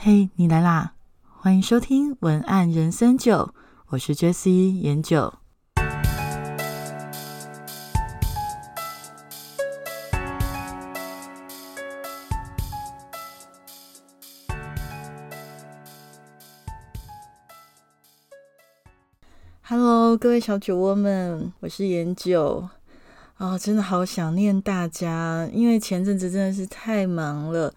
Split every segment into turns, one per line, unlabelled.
嘿，你来啦！欢迎收听文案人生九，我是 Jessie 研九。Hello，各位小酒窝们，我是研九。啊，真的好想念大家，因为前阵子真的是太忙了。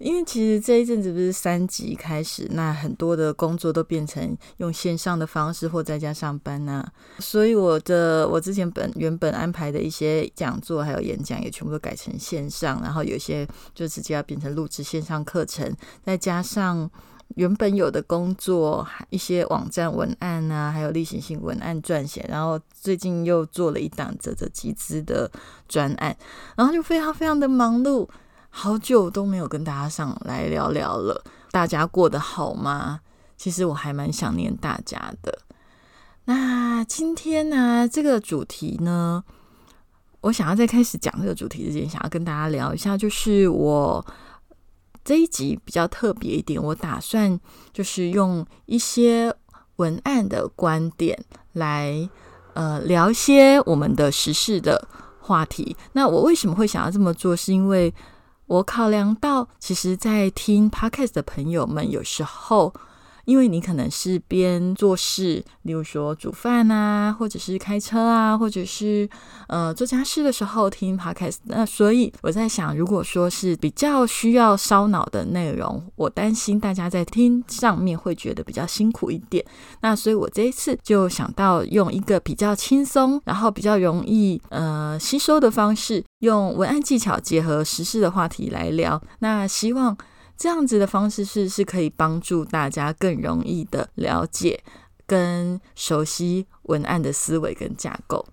因为其实这一阵子不是三级开始，那很多的工作都变成用线上的方式或在家上班呐，所以我的我之前本原本安排的一些讲座还有演讲也全部都改成线上，然后有些就直接要变成录制线上课程，再加上原本有的工作一些网站文案啊，还有例行性文案撰写，然后最近又做了一档泽泽集资的专案，然后就非常非常的忙碌。好久都没有跟大家上来聊聊了，大家过得好吗？其实我还蛮想念大家的。那今天呢，这个主题呢，我想要在开始讲这个主题之前，想要跟大家聊一下，就是我这一集比较特别一点，我打算就是用一些文案的观点来呃聊一些我们的时事的话题。那我为什么会想要这么做？是因为我考量到，其实，在听 podcast 的朋友们，有时候。因为你可能是边做事，例如说煮饭啊，或者是开车啊，或者是呃做家事的时候听 podcast。那所以我在想，如果说是比较需要烧脑的内容，我担心大家在听上面会觉得比较辛苦一点。那所以我这一次就想到用一个比较轻松，然后比较容易呃吸收的方式，用文案技巧结合时事的话题来聊。那希望。这样子的方式是是可以帮助大家更容易的了解跟熟悉文案的思维跟架构。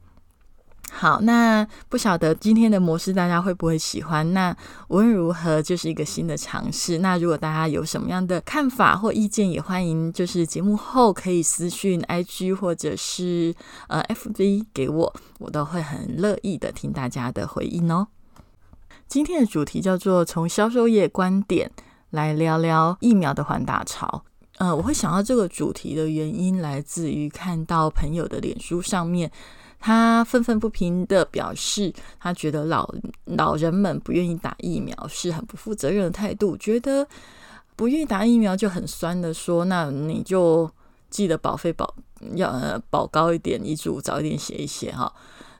好，那不晓得今天的模式大家会不会喜欢？那无论如何，就是一个新的尝试。那如果大家有什么样的看法或意见，也欢迎就是节目后可以私讯 IG 或者是呃 FB 给我，我都会很乐意的听大家的回应哦。今天的主题叫做从销售业观点。来聊聊疫苗的缓打潮。呃，我会想到这个主题的原因，来自于看到朋友的脸书上面，他愤愤不平的表示，他觉得老老人们不愿意打疫苗是很不负责任的态度，觉得不愿意打疫苗就很酸的说，那你就记得保费保要保高一点，遗嘱早一点写一写哈。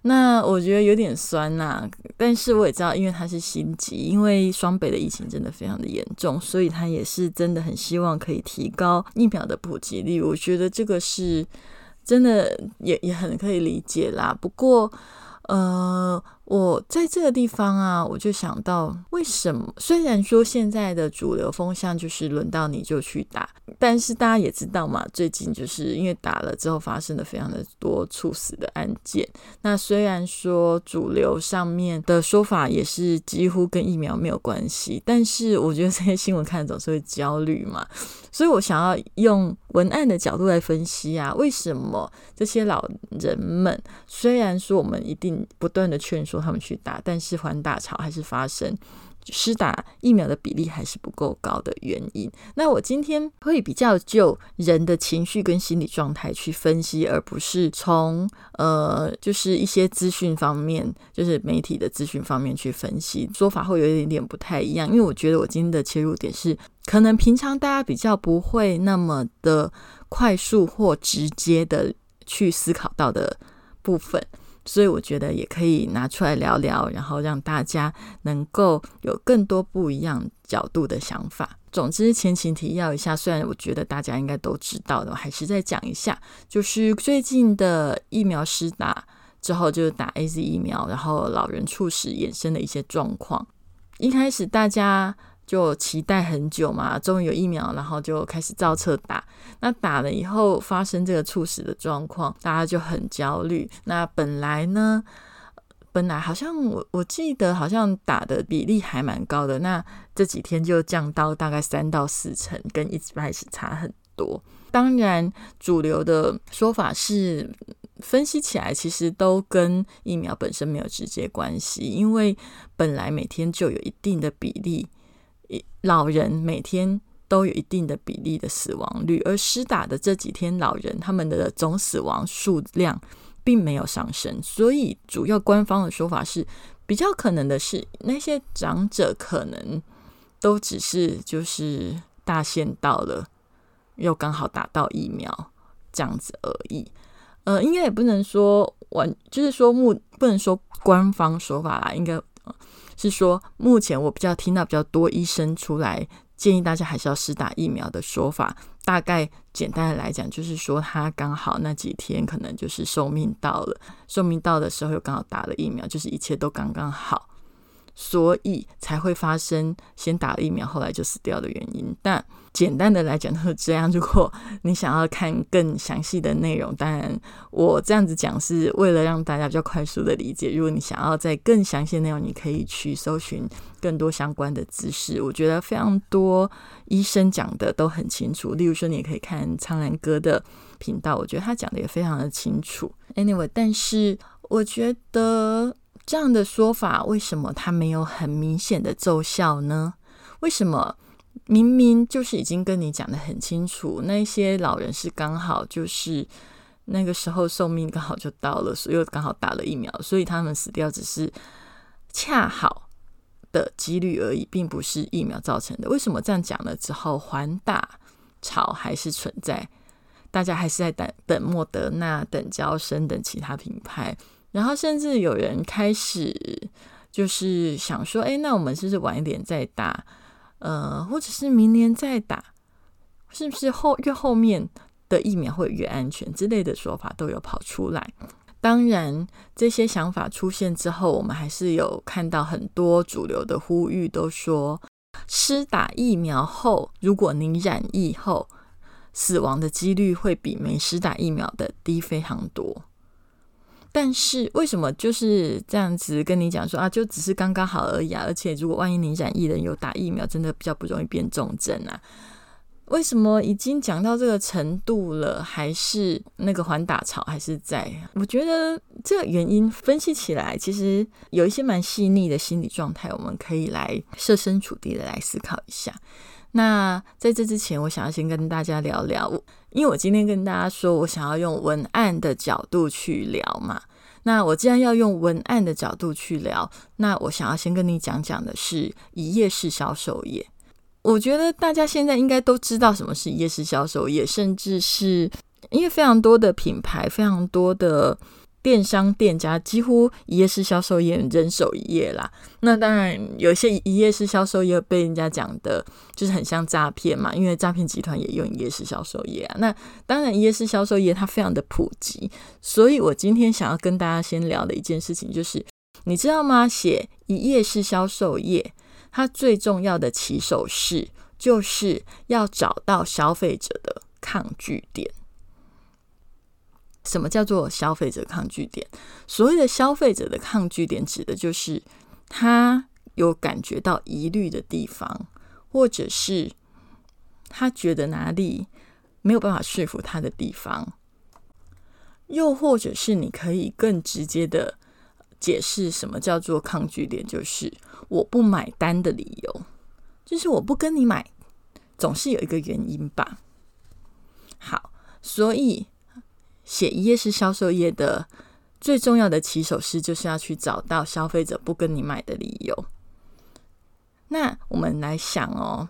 那我觉得有点酸呐，但是我也知道，因为他是心急，因为双北的疫情真的非常的严重，所以他也是真的很希望可以提高疫苗的普及率。我觉得这个是真的，也也很可以理解啦。不过，呃。我在这个地方啊，我就想到，为什么虽然说现在的主流风向就是轮到你就去打，但是大家也知道嘛，最近就是因为打了之后发生了非常的多猝死的案件。那虽然说主流上面的说法也是几乎跟疫苗没有关系，但是我觉得这些新闻看总是会焦虑嘛，所以我想要用文案的角度来分析啊，为什么这些老人们虽然说我们一定不断的劝说。他们去打，但是环打潮还是发生，施打疫苗的比例还是不够高的原因。那我今天会比较就人的情绪跟心理状态去分析，而不是从呃，就是一些资讯方面，就是媒体的资讯方面去分析，说法会有一点点不太一样。因为我觉得我今天的切入点是，可能平常大家比较不会那么的快速或直接的去思考到的部分。所以我觉得也可以拿出来聊聊，然后让大家能够有更多不一样角度的想法。总之，前情提要一下，虽然我觉得大家应该都知道的，我还是再讲一下，就是最近的疫苗施打之后，就是打 A Z 疫苗，然后老人猝死衍生的一些状况。一开始大家。就期待很久嘛，终于有疫苗，然后就开始造册打。那打了以后发生这个猝死的状况，大家就很焦虑。那本来呢，本来好像我我记得好像打的比例还蛮高的，那这几天就降到大概三到四成，跟一开始差很多。当然，主流的说法是分析起来其实都跟疫苗本身没有直接关系，因为本来每天就有一定的比例。老人每天都有一定的比例的死亡率，而施打的这几天老人他们的总死亡数量并没有上升，所以主要官方的说法是，比较可能的是那些长者可能都只是就是大限到了，又刚好打到疫苗这样子而已。呃，应该也不能说完，就是说目不能说官方说法啦，应该是说目前我比较听到比较多医生出来。建议大家还是要施打疫苗的说法，大概简单的来讲，就是说他刚好那几天可能就是寿命到了，寿命到的时候又刚好打了疫苗，就是一切都刚刚好。所以才会发生先打了疫苗，后来就死掉的原因。但简单的来讲就是这样。如果你想要看更详细的内容，当然我这样子讲是为了让大家比较快速的理解。如果你想要在更详细的内容，你可以去搜寻更多相关的知识。我觉得非常多医生讲的都很清楚。例如说，你也可以看苍兰哥的频道，我觉得他讲的也非常的清楚。Anyway，但是我觉得。这样的说法，为什么它没有很明显的奏效呢？为什么明明就是已经跟你讲的很清楚，那些老人是刚好就是那个时候寿命刚好就到了，所以又刚好打了疫苗，所以他们死掉只是恰好的几率而已，并不是疫苗造成的。为什么这样讲了之后，还打潮还是存在？大家还是在等等莫德纳、等交生等其他品牌。然后甚至有人开始就是想说，哎，那我们是不是晚一点再打？呃，或者是明年再打？是不是后越后面的疫苗会越安全之类的说法都有跑出来？当然，这些想法出现之后，我们还是有看到很多主流的呼吁，都说施打疫苗后，如果您染疫后，死亡的几率会比没施打疫苗的低非常多。但是为什么就是这样子跟你讲说啊，就只是刚刚好而已啊？而且如果万一你染疫人有打疫苗，真的比较不容易变重症啊？为什么已经讲到这个程度了，还是那个环打潮还是在？我觉得这个原因分析起来，其实有一些蛮细腻的心理状态，我们可以来设身处地的来思考一下。那在这之前，我想要先跟大家聊聊，因为我今天跟大家说我想要用文案的角度去聊嘛。那我既然要用文案的角度去聊，那我想要先跟你讲讲的是一页式销售业。我觉得大家现在应该都知道什么是一页式销售业，甚至是因为非常多的品牌，非常多的。电商店家几乎一页式销售业人手一页啦。那当然，有些一页式销售业被人家讲的，就是很像诈骗嘛。因为诈骗集团也用一页式销售业啊。那当然，一页式销售业它非常的普及。所以我今天想要跟大家先聊的一件事情，就是你知道吗？写一页式销售业，它最重要的起手式，就是要找到消费者的抗拒点。什么叫做消费者抗拒点？所谓的消费者的抗拒点，指的就是他有感觉到疑虑的地方，或者是他觉得哪里没有办法说服他的地方，又或者是你可以更直接的解释什么叫做抗拒点，就是我不买单的理由，就是我不跟你买，总是有一个原因吧。好，所以。写一页式销售页的最重要的起手式，就是要去找到消费者不跟你买的理由。那我们来想哦，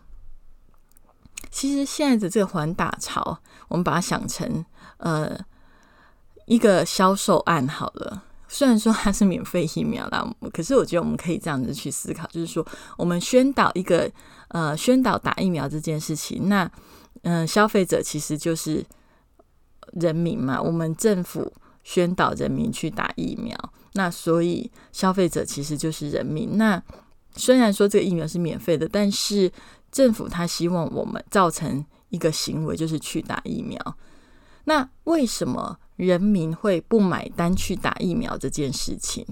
其实现在的这个环打潮，我们把它想成呃一个销售案好了。虽然说它是免费疫苗啦，可是我觉得我们可以这样子去思考，就是说我们宣导一个呃宣导打疫苗这件事情，那嗯消费者其实就是。人民嘛，我们政府宣导人民去打疫苗，那所以消费者其实就是人民。那虽然说这个疫苗是免费的，但是政府他希望我们造成一个行为，就是去打疫苗。那为什么人民会不买单去打疫苗这件事情？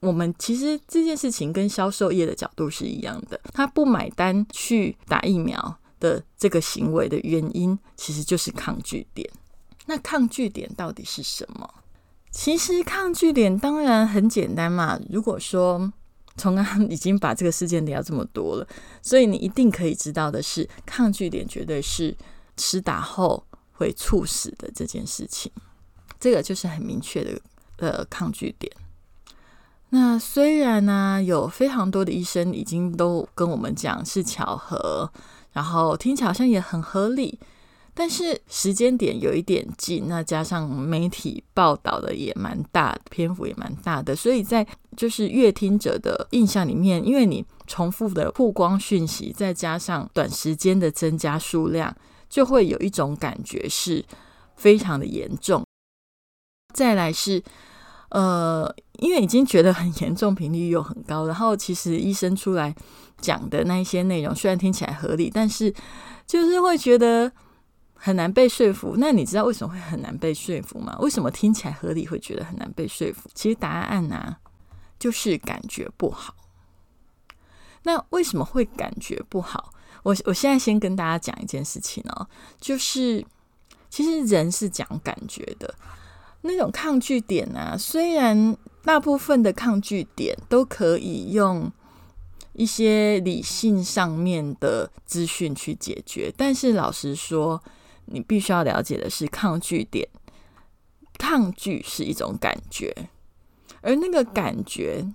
我们其实这件事情跟销售业的角度是一样的，他不买单去打疫苗的这个行为的原因，其实就是抗拒点。那抗拒点到底是什么？其实抗拒点当然很简单嘛。如果说从刚已经把这个事件聊这么多了，所以你一定可以知道的是，抗拒点绝对是吃打后会猝死的这件事情，这个就是很明确的呃抗拒点。那虽然呢，有非常多的医生已经都跟我们讲是巧合，然后听起来好像也很合理，但是时间点有一点近，那加上媒体报道的也蛮大，篇幅也蛮大的，所以在就是阅听者的印象里面，因为你重复的曝光讯息，再加上短时间的增加数量，就会有一种感觉是非常的严重。再来是。呃，因为已经觉得很严重，频率又很高，然后其实医生出来讲的那一些内容，虽然听起来合理，但是就是会觉得很难被说服。那你知道为什么会很难被说服吗？为什么听起来合理会觉得很难被说服？其实答案呢，就是感觉不好。那为什么会感觉不好？我我现在先跟大家讲一件事情哦，就是其实人是讲感觉的。那种抗拒点啊，虽然大部分的抗拒点都可以用一些理性上面的资讯去解决，但是老实说，你必须要了解的是，抗拒点，抗拒是一种感觉，而那个感觉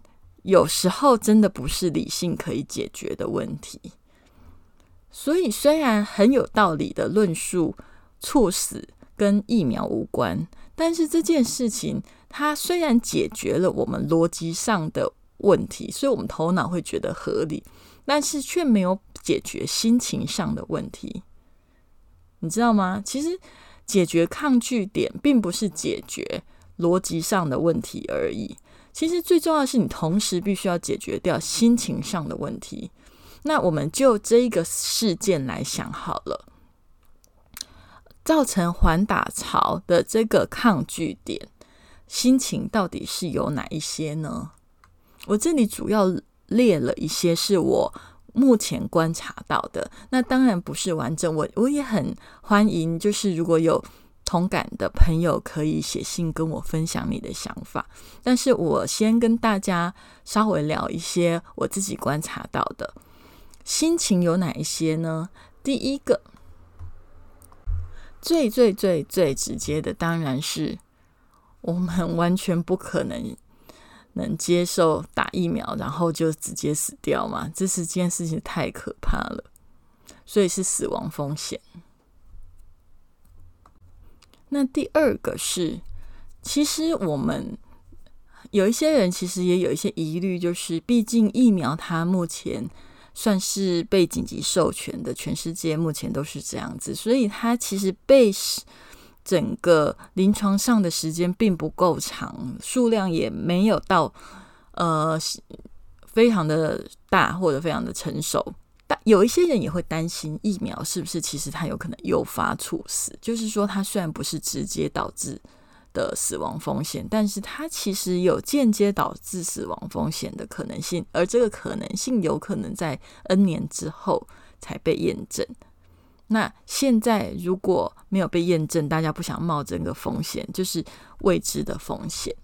有时候真的不是理性可以解决的问题。所以，虽然很有道理的论述，猝死跟疫苗无关。但是这件事情，它虽然解决了我们逻辑上的问题，所以我们头脑会觉得合理，但是却没有解决心情上的问题，你知道吗？其实解决抗拒点，并不是解决逻辑上的问题而已。其实最重要的是，你同时必须要解决掉心情上的问题。那我们就这一个事件来想好了。造成缓打潮的这个抗拒点，心情到底是有哪一些呢？我这里主要列了一些是我目前观察到的，那当然不是完整。我我也很欢迎，就是如果有同感的朋友，可以写信跟我分享你的想法。但是我先跟大家稍微聊一些我自己观察到的心情有哪一些呢？第一个。最最最最直接的，当然是我们完全不可能能接受打疫苗，然后就直接死掉嘛。这是件事情太可怕了，所以是死亡风险。那第二个是，其实我们有一些人其实也有一些疑虑，就是毕竟疫苗它目前。算是被紧急授权的，全世界目前都是这样子，所以它其实被整个临床上的时间并不够长，数量也没有到呃非常的大或者非常的成熟。但有一些人也会担心疫苗是不是其实它有可能诱发猝死，就是说它虽然不是直接导致。的死亡风险，但是它其实有间接导致死亡风险的可能性，而这个可能性有可能在 N 年之后才被验证。那现在如果没有被验证，大家不想冒这个风险，就是未知的风险。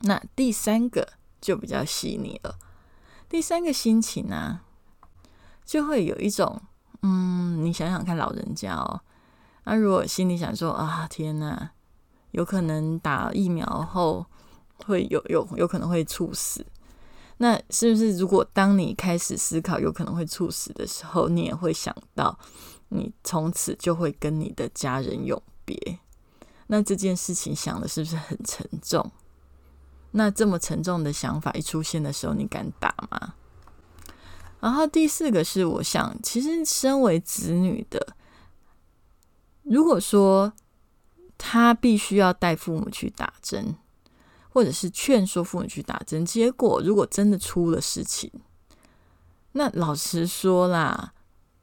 那第三个就比较细腻了，第三个心情呢，就会有一种，嗯，你想想看，老人家哦，那如果心里想说啊，天哪！有可能打疫苗后会有有有可能会猝死，那是不是如果当你开始思考有可能会猝死的时候，你也会想到你从此就会跟你的家人永别？那这件事情想的是不是很沉重？那这么沉重的想法一出现的时候，你敢打吗？然后第四个是，我想其实身为子女的，如果说。他必须要带父母去打针，或者是劝说父母去打针。结果如果真的出了事情，那老实说啦，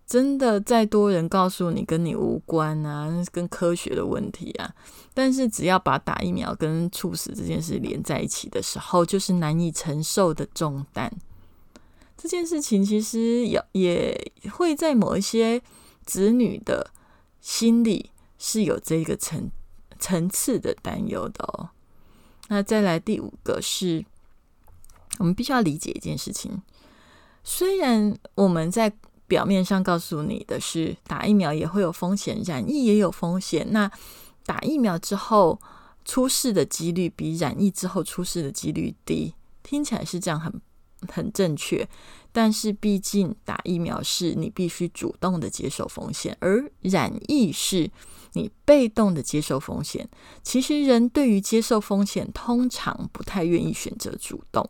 真的再多人告诉你跟你无关啊，跟科学的问题啊，但是只要把打疫苗跟猝死这件事连在一起的时候，就是难以承受的重担。这件事情其实也也会在某一些子女的心里是有这个层。层次的担忧的哦，那再来第五个是，我们必须要理解一件事情：虽然我们在表面上告诉你的是打疫苗也会有风险，染疫也有风险，那打疫苗之后出事的几率比染疫之后出事的几率低，听起来是这样，很很正确。但是毕竟打疫苗是你必须主动的接受风险，而染疫是你被动的接受风险。其实人对于接受风险通常不太愿意选择主动，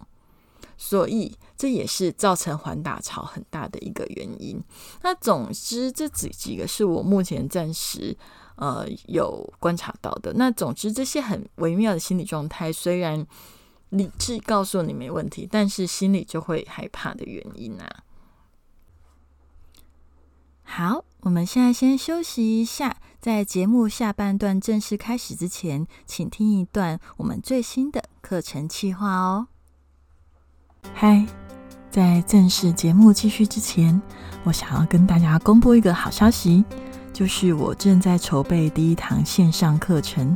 所以这也是造成环打潮很大的一个原因。那总之这几几个是我目前暂时呃有观察到的。那总之这些很微妙的心理状态，虽然。理智告诉你没问题，但是心里就会害怕的原因啊。好，我们现在先休息一下，在节目下半段正式开始之前，请听一段我们最新的课程计划哦。嗨，在正式节目继续之前，我想要跟大家公布一个好消息，就是我正在筹备第一堂线上课程，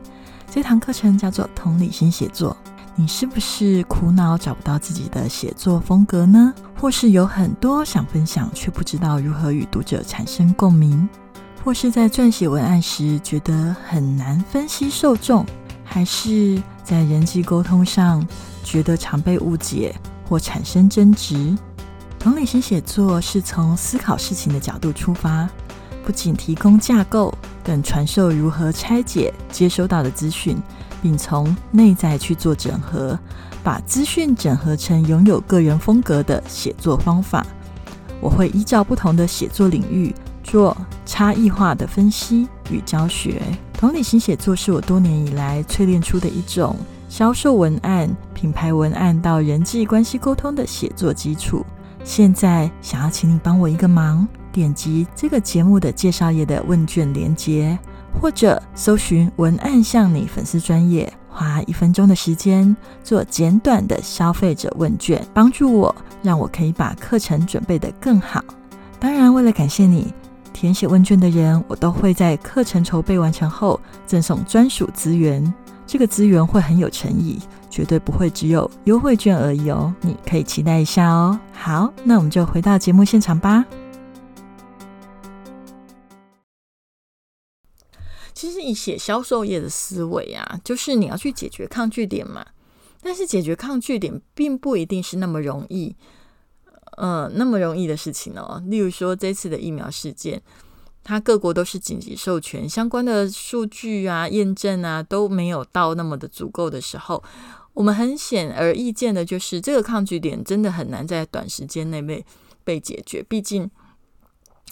这堂课程叫做同理心写作。你是不是苦恼找不到自己的写作风格呢？或是有很多想分享，却不知道如何与读者产生共鸣？或是在撰写文案时觉得很难分析受众？还是在人际沟通上觉得常被误解或产生争执？同理心写作是从思考事情的角度出发，不仅提供架构，更传授如何拆解接收到的资讯。并从内在去做整合，把资讯整合成拥有个人风格的写作方法。我会依照不同的写作领域做差异化的分析与教学。同理心写作是我多年以来淬炼出的一种销售文案、品牌文案到人际关系沟通的写作基础。现在想要请你帮我一个忙，点击这个节目的介绍页的问卷连接。或者搜寻文案向你粉丝专业，花一分钟的时间做简短的消费者问卷，帮助我，让我可以把课程准备得更好。当然，为了感谢你填写问卷的人，我都会在课程筹备完成后赠送专属资源。这个资源会很有诚意，绝对不会只有优惠券而已哦。你可以期待一下哦。好，那我们就回到节目现场吧。其实，以写销售业的思维啊，就是你要去解决抗拒点嘛。但是，解决抗拒点并不一定是那么容易，呃，那么容易的事情哦。例如说，这次的疫苗事件，它各国都是紧急授权，相关的数据啊、验证啊都没有到那么的足够的时候，我们很显而易见的就是，这个抗拒点真的很难在短时间内被被解决。毕竟。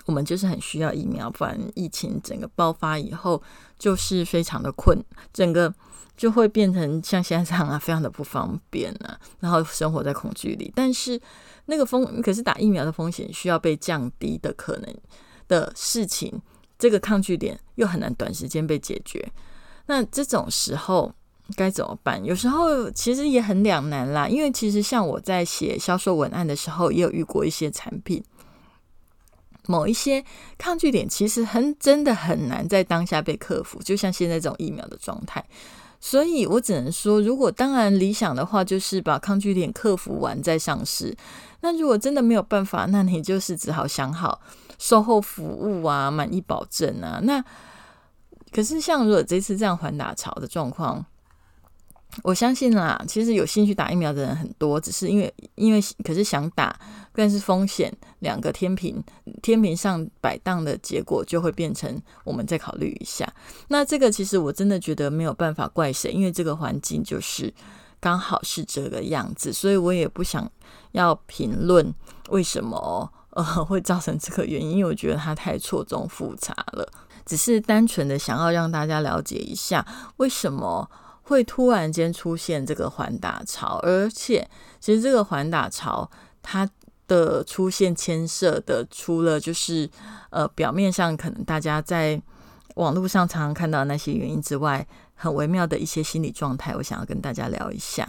我们就是很需要疫苗，不然疫情整个爆发以后就是非常的困，整个就会变成像现在这样啊，非常的不方便啊，然后生活在恐惧里。但是那个风，可是打疫苗的风险需要被降低的可能的事情，这个抗拒点又很难短时间被解决。那这种时候该怎么办？有时候其实也很两难啦，因为其实像我在写销售文案的时候，也有遇过一些产品。某一些抗拒点其实很真的很难在当下被克服，就像现在这种疫苗的状态。所以我只能说，如果当然理想的话，就是把抗拒点克服完再上市。那如果真的没有办法，那你就是只好想好售后服务啊、满意保证啊。那可是像如果这次这样环打潮的状况。我相信啦，其实有兴趣打疫苗的人很多，只是因为因为可是想打，但是风险两个天平天平上摆荡的结果，就会变成我们再考虑一下。那这个其实我真的觉得没有办法怪谁，因为这个环境就是刚好是这个样子，所以我也不想要评论为什么呃 会造成这个原因，因为我觉得它太错综复杂了，只是单纯的想要让大家了解一下为什么。会突然间出现这个环打潮，而且其实这个环打潮它的出现牵涉的，除了就是呃表面上可能大家在网络上常常看到那些原因之外，很微妙的一些心理状态，我想要跟大家聊一下。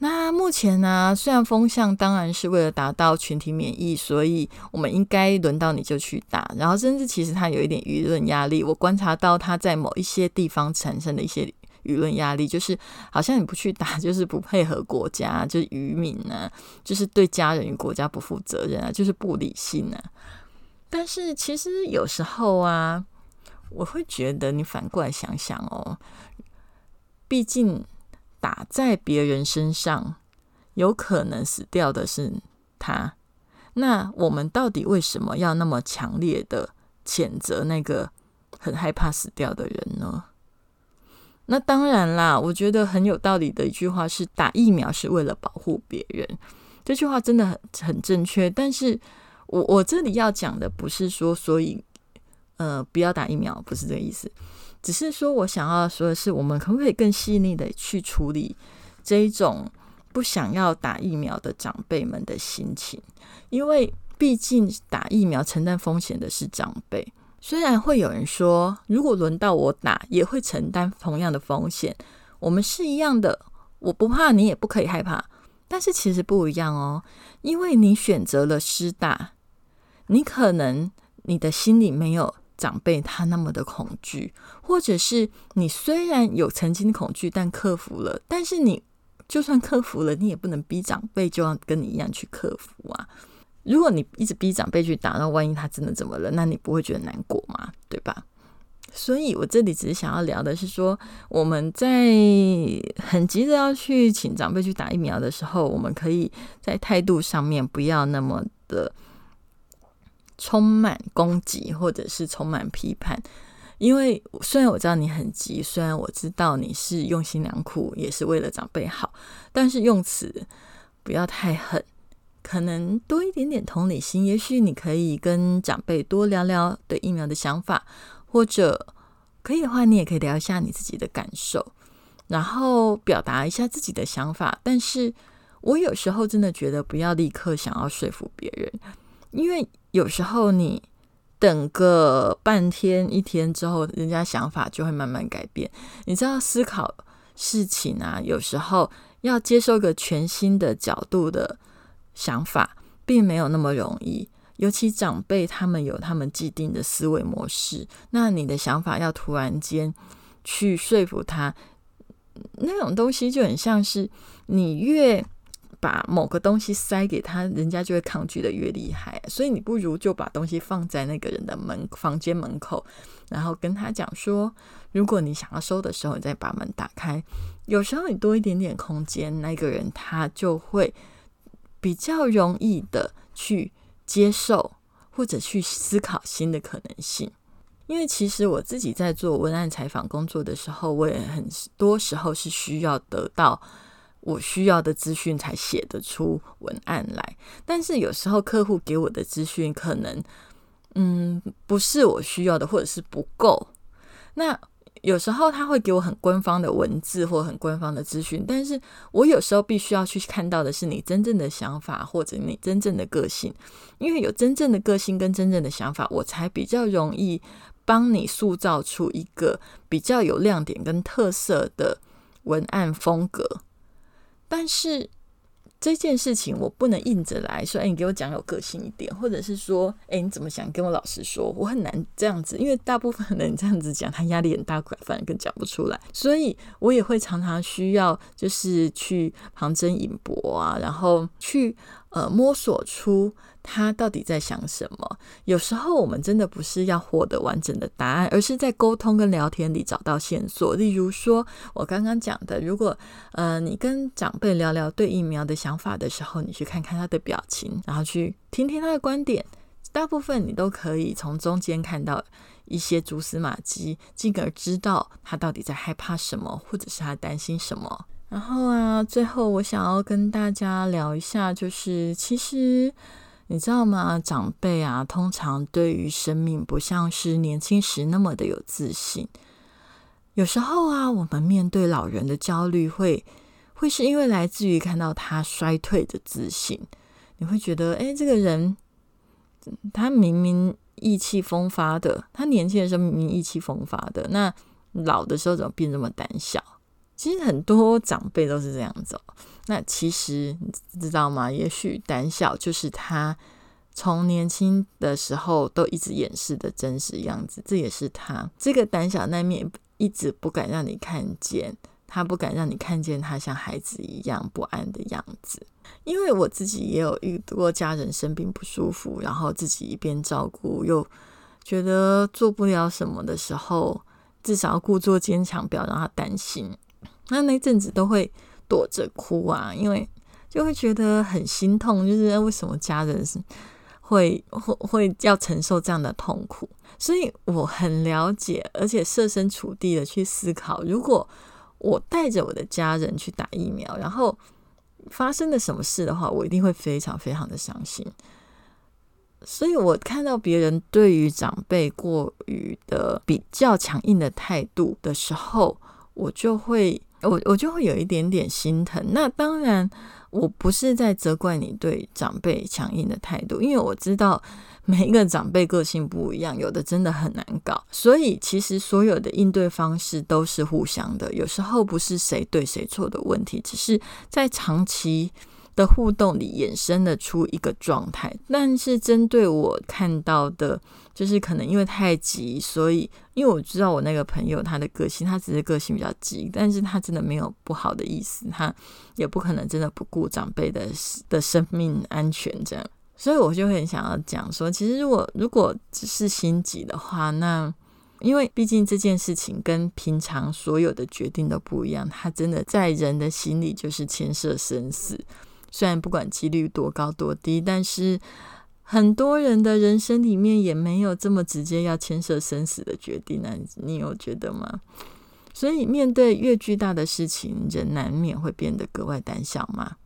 那目前呢，虽然风向当然是为了达到群体免疫，所以我们应该轮到你就去打，然后甚至其实它有一点舆论压力，我观察到它在某一些地方产生的一些。舆论压力，就是好像你不去打，就是不配合国家，就是愚民啊，就是对家人与国家不负责任啊，就是不理性啊。但是其实有时候啊，我会觉得你反过来想想哦，毕竟打在别人身上，有可能死掉的是他。那我们到底为什么要那么强烈的谴责那个很害怕死掉的人呢？那当然啦，我觉得很有道理的一句话是：打疫苗是为了保护别人。这句话真的很很正确。但是我我这里要讲的不是说，所以呃不要打疫苗，不是这个意思。只是说我想要说的是，我们可不可以更细腻的去处理这一种不想要打疫苗的长辈们的心情？因为毕竟打疫苗承担风险的是长辈。虽然会有人说，如果轮到我打，也会承担同样的风险。我们是一样的，我不怕，你也不可以害怕。但是其实不一样哦，因为你选择了施打，你可能你的心里没有长辈他那么的恐惧，或者是你虽然有曾经恐惧，但克服了。但是你就算克服了，你也不能逼长辈就要跟你一样去克服啊。如果你一直逼长辈去打，那万一他真的怎么了，那你不会觉得难过吗？对吧？所以我这里只是想要聊的是说，我们在很急着要去请长辈去打疫苗的时候，我们可以在态度上面不要那么的充满攻击，或者是充满批判。因为虽然我知道你很急，虽然我知道你是用心良苦，也是为了长辈好，但是用词不要太狠。可能多一点点同理心，也许你可以跟长辈多聊聊对疫苗的想法，或者可以的话，你也可以聊一下你自己的感受，然后表达一下自己的想法。但是我有时候真的觉得不要立刻想要说服别人，因为有时候你等个半天一天之后，人家想法就会慢慢改变。你知道，思考事情啊，有时候要接受一个全新的角度的。想法并没有那么容易，尤其长辈他们有他们既定的思维模式，那你的想法要突然间去说服他，那种东西就很像是你越把某个东西塞给他，人家就会抗拒的越厉害。所以你不如就把东西放在那个人的门房间门口，然后跟他讲说，如果你想要收的时候，你再把门打开。有时候你多一点点空间，那个人他就会。比较容易的去接受或者去思考新的可能性，因为其实我自己在做文案采访工作的时候，我也很多时候是需要得到我需要的资讯才写得出文案来，但是有时候客户给我的资讯可能嗯不是我需要的，或者是不够，那。有时候他会给我很官方的文字或很官方的资讯，但是我有时候必须要去看到的是你真正的想法或者你真正的个性，因为有真正的个性跟真正的想法，我才比较容易帮你塑造出一个比较有亮点跟特色的文案风格，但是。这件事情我不能硬着来说，哎，你给我讲有个性一点，或者是说，哎，你怎么想跟我老实说？我很难这样子，因为大部分人这样子讲，他压力很大，反而更讲不出来。所以我也会常常需要，就是去旁征引博啊，然后去呃摸索出。他到底在想什么？有时候我们真的不是要获得完整的答案，而是在沟通跟聊天里找到线索。例如说，我刚刚讲的，如果呃你跟长辈聊聊对疫苗的想法的时候，你去看看他的表情，然后去听听他的观点，大部分你都可以从中间看到一些蛛丝马迹，进而知道他到底在害怕什么，或者是他担心什么。然后啊，最后我想要跟大家聊一下，就是其实。你知道吗？长辈啊，通常对于生命不像是年轻时那么的有自信。有时候啊，我们面对老人的焦虑，会会是因为来自于看到他衰退的自信。你会觉得，哎，这个人他明明意气风发的，他年轻的时候明明意气风发的，那老的时候怎么变这么胆小？其实很多长辈都是这样子。那其实你知道吗？也许胆小就是他从年轻的时候都一直掩饰的真实样子，这也是他这个胆小那面一直不敢让你看见，他不敢让你看见他像孩子一样不安的样子。因为我自己也有遇过家人生病不舒服，然后自己一边照顾又觉得做不了什么的时候，至少要故作坚强，不要让他担心。那那阵子都会躲着哭啊，因为就会觉得很心痛，就是为什么家人是会会会要承受这样的痛苦？所以我很了解，而且设身处地的去思考，如果我带着我的家人去打疫苗，然后发生了什么事的话，我一定会非常非常的伤心。所以我看到别人对于长辈过于的比较强硬的态度的时候，我就会我我就会有一点点心疼。那当然，我不是在责怪你对长辈强硬的态度，因为我知道。每一个长辈个性不一样，有的真的很难搞，所以其实所有的应对方式都是互相的。有时候不是谁对谁错的问题，只是在长期的互动里衍生的出一个状态。但是针对我看到的，就是可能因为太急，所以因为我知道我那个朋友他的个性，他只是个性比较急，但是他真的没有不好的意思，他也不可能真的不顾长辈的的生命安全这样。所以我就很想要讲说，其实如果如果只是心急的话，那因为毕竟这件事情跟平常所有的决定都不一样，它真的在人的心里就是牵涉生死。虽然不管几率多高多低，但是很多人的人生里面也没有这么直接要牵涉生死的决定呢。你有觉得吗？所以面对越巨大的事情，人难免会变得格外胆小嘛。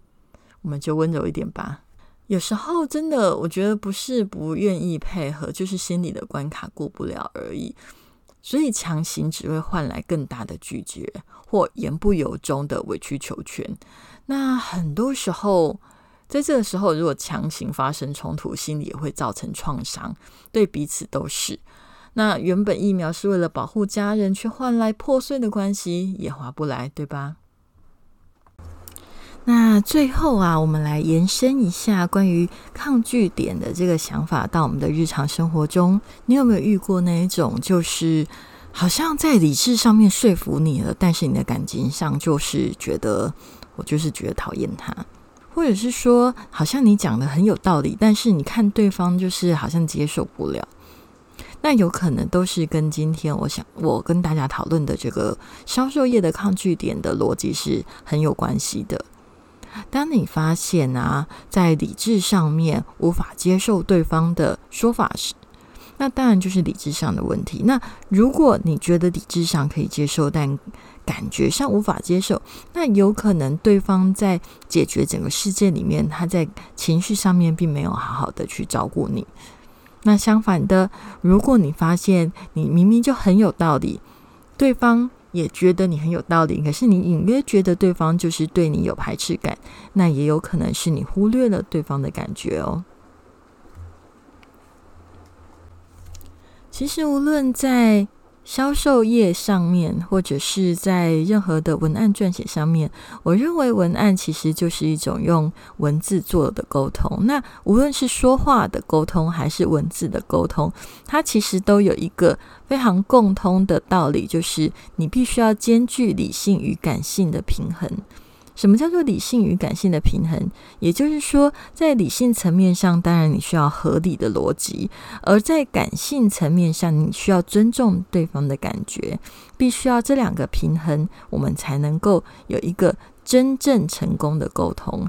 我们就温柔一点吧。有时候真的，我觉得不是不愿意配合，就是心里的关卡过不了而已。所以强行只会换来更大的拒绝，或言不由衷的委曲求全。那很多时候，在这个时候，如果强行发生冲突，心里也会造成创伤，对彼此都是。那原本疫苗是为了保护家人，却换来破碎的关系，也划不来，对吧？那最后啊，我们来延伸一下关于抗拒点的这个想法到我们的日常生活中。你有没有遇过那一种，就是好像在理智上面说服你了，但是你的感情上就是觉得我就是觉得讨厌他，或者是说好像你讲的很有道理，但是你看对方就是好像接受不了。那有可能都是跟今天我想我跟大家讨论的这个销售业的抗拒点的逻辑是很有关系的。当你发现啊，在理智上面无法接受对方的说法时，那当然就是理智上的问题。那如果你觉得理智上可以接受，但感觉上无法接受，那有可能对方在解决整个事件里面，他在情绪上面并没有好好的去照顾你。那相反的，如果你发现你明明就很有道理，对方。也觉得你很有道理，可是你隐约觉得对方就是对你有排斥感，那也有可能是你忽略了对方的感觉哦。其实无论在。销售业上面，或者是在任何的文案撰写上面，我认为文案其实就是一种用文字做的沟通。那无论是说话的沟通，还是文字的沟通，它其实都有一个非常共通的道理，就是你必须要兼具理性与感性的平衡。什么叫做理性与感性的平衡？也就是说，在理性层面上，当然你需要合理的逻辑；而在感性层面上，你需要尊重对方的感觉。必须要这两个平衡，我们才能够有一个真正成功的沟通。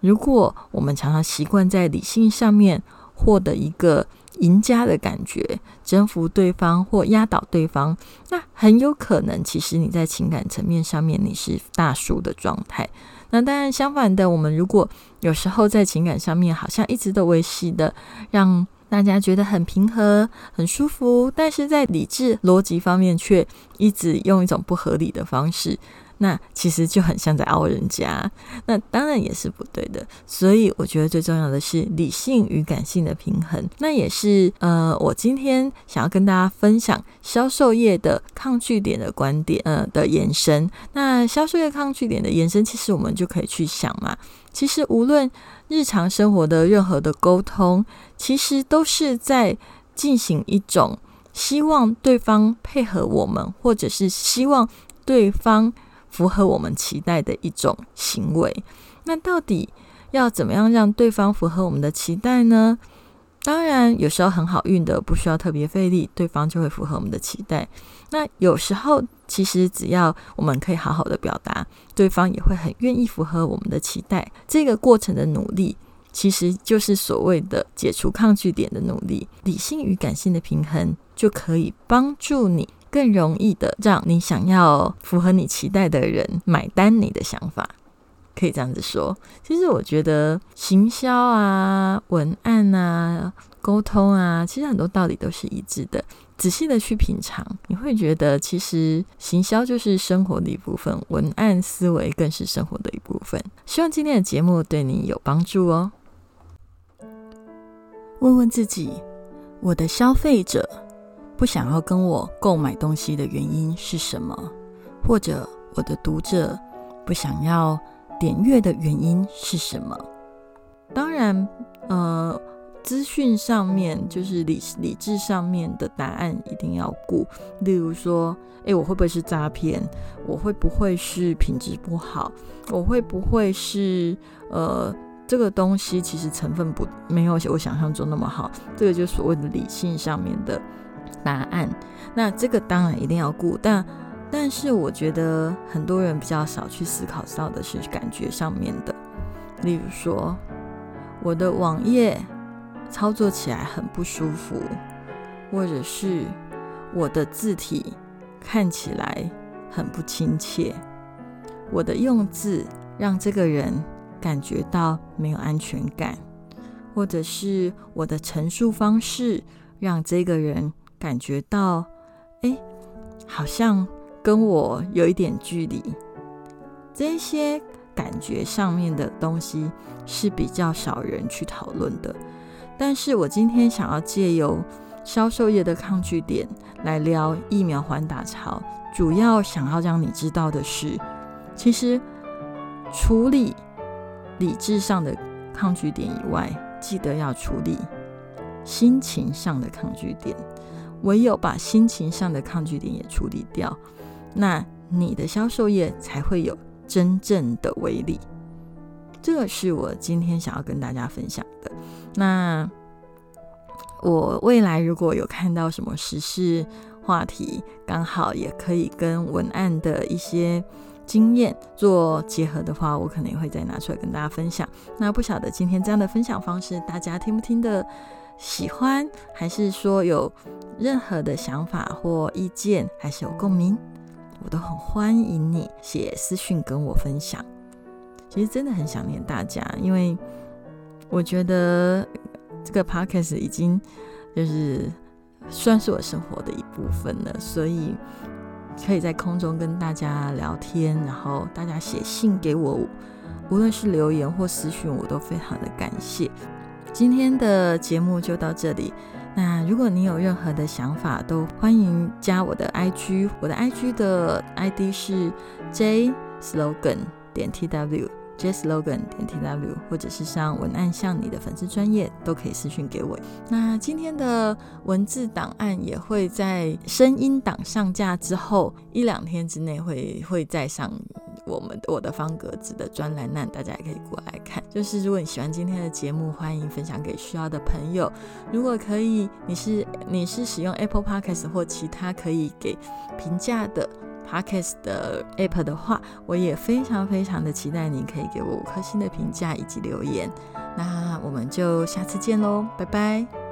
如果我们常常习惯在理性上面获得一个，赢家的感觉，征服对方或压倒对方，那很有可能，其实你在情感层面上面你是大输的状态。那当然，相反的，我们如果有时候在情感上面好像一直都维系的，让大家觉得很平和、很舒服，但是在理智逻辑方面却一直用一种不合理的方式。那其实就很像在凹人家，那当然也是不对的。所以我觉得最重要的是理性与感性的平衡。那也是呃，我今天想要跟大家分享销售业的抗拒点的观点呃的延伸。那销售业抗拒点的延伸，其实我们就可以去想嘛。其实无论日常生活的任何的沟通，其实都是在进行一种。希望对方配合我们，或者是希望对方符合我们期待的一种行为。那到底要怎么样让对方符合我们的期待呢？当然，有时候很好运的，不需要特别费力，对方就会符合我们的期待。那有时候，其实只要我们可以好好的表达，对方也会很愿意符合我们的期待。这个过程的努力，其实就是所谓的解除抗拒点的努力。理性与感性的平衡，就可以帮助你更容易的让你想要符合你期待的人买单你的想法。可以这样子说，其实我觉得行销啊、文案啊、沟通啊，其实很多道理都是一致的。仔细的去品尝，你会觉得其实行销就是生活的一部分，文案思维更是生活的一部分。希望今天的节目对你有帮助哦。问问自己，我的消费者不想要跟我购买东西的原因是什么？或者我的读者不想要？点阅的原因是什么？当然，呃，资讯上面就是理理智上面的答案一定要顾。例如说，诶，我会不会是诈骗？我会不会是品质不好？我会不会是呃，这个东西其实成分不没有我想象中那么好？这个就所谓的理性上面的答案。那这个当然一定要顾，但。但是我觉得很多人比较少去思考到的是感觉上面的，例如说我的网页操作起来很不舒服，或者是我的字体看起来很不亲切，我的用字让这个人感觉到没有安全感，或者是我的陈述方式让这个人感觉到，哎，好像。跟我有一点距离，这些感觉上面的东西是比较少人去讨论的。但是我今天想要借由销售业的抗拒点来聊疫苗环打潮，主要想要让你知道的是，其实处理理智上的抗拒点以外，记得要处理心情上的抗拒点。唯有把心情上的抗拒点也处理掉。那你的销售业才会有真正的威力，这是我今天想要跟大家分享的。那我未来如果有看到什么时事话题，刚好也可以跟文案的一些经验做结合的话，我可能也会再拿出来跟大家分享。那不晓得今天这样的分享方式，大家听不听的喜欢，还是说有任何的想法或意见，还是有共鸣？我都很欢迎你写私讯跟我分享。其实真的很想念大家，因为我觉得这个 podcast 已经就是算是我生活的一部分了，所以可以在空中跟大家聊天，然后大家写信给我，无论是留言或私讯，我都非常的感谢。今天的节目就到这里。那如果你有任何的想法，都欢迎加我的 IG，我的 IG 的 ID 是 J Slogan 点 tw jslogan 点 TW，或者是上文案像你的粉丝专业都可以私讯给我。那今天的文字档案也会在声音档上架之后一两天之内会会再上。我们我的方格子的专栏，那大家也可以过来看。就是如果你喜欢今天的节目，欢迎分享给需要的朋友。如果可以，你是你是使用 Apple Podcast 或其他可以给评价的 Podcast 的 App 的话，我也非常非常的期待你可以给我五颗星的评价以及留言。那我们就下次见喽，拜拜。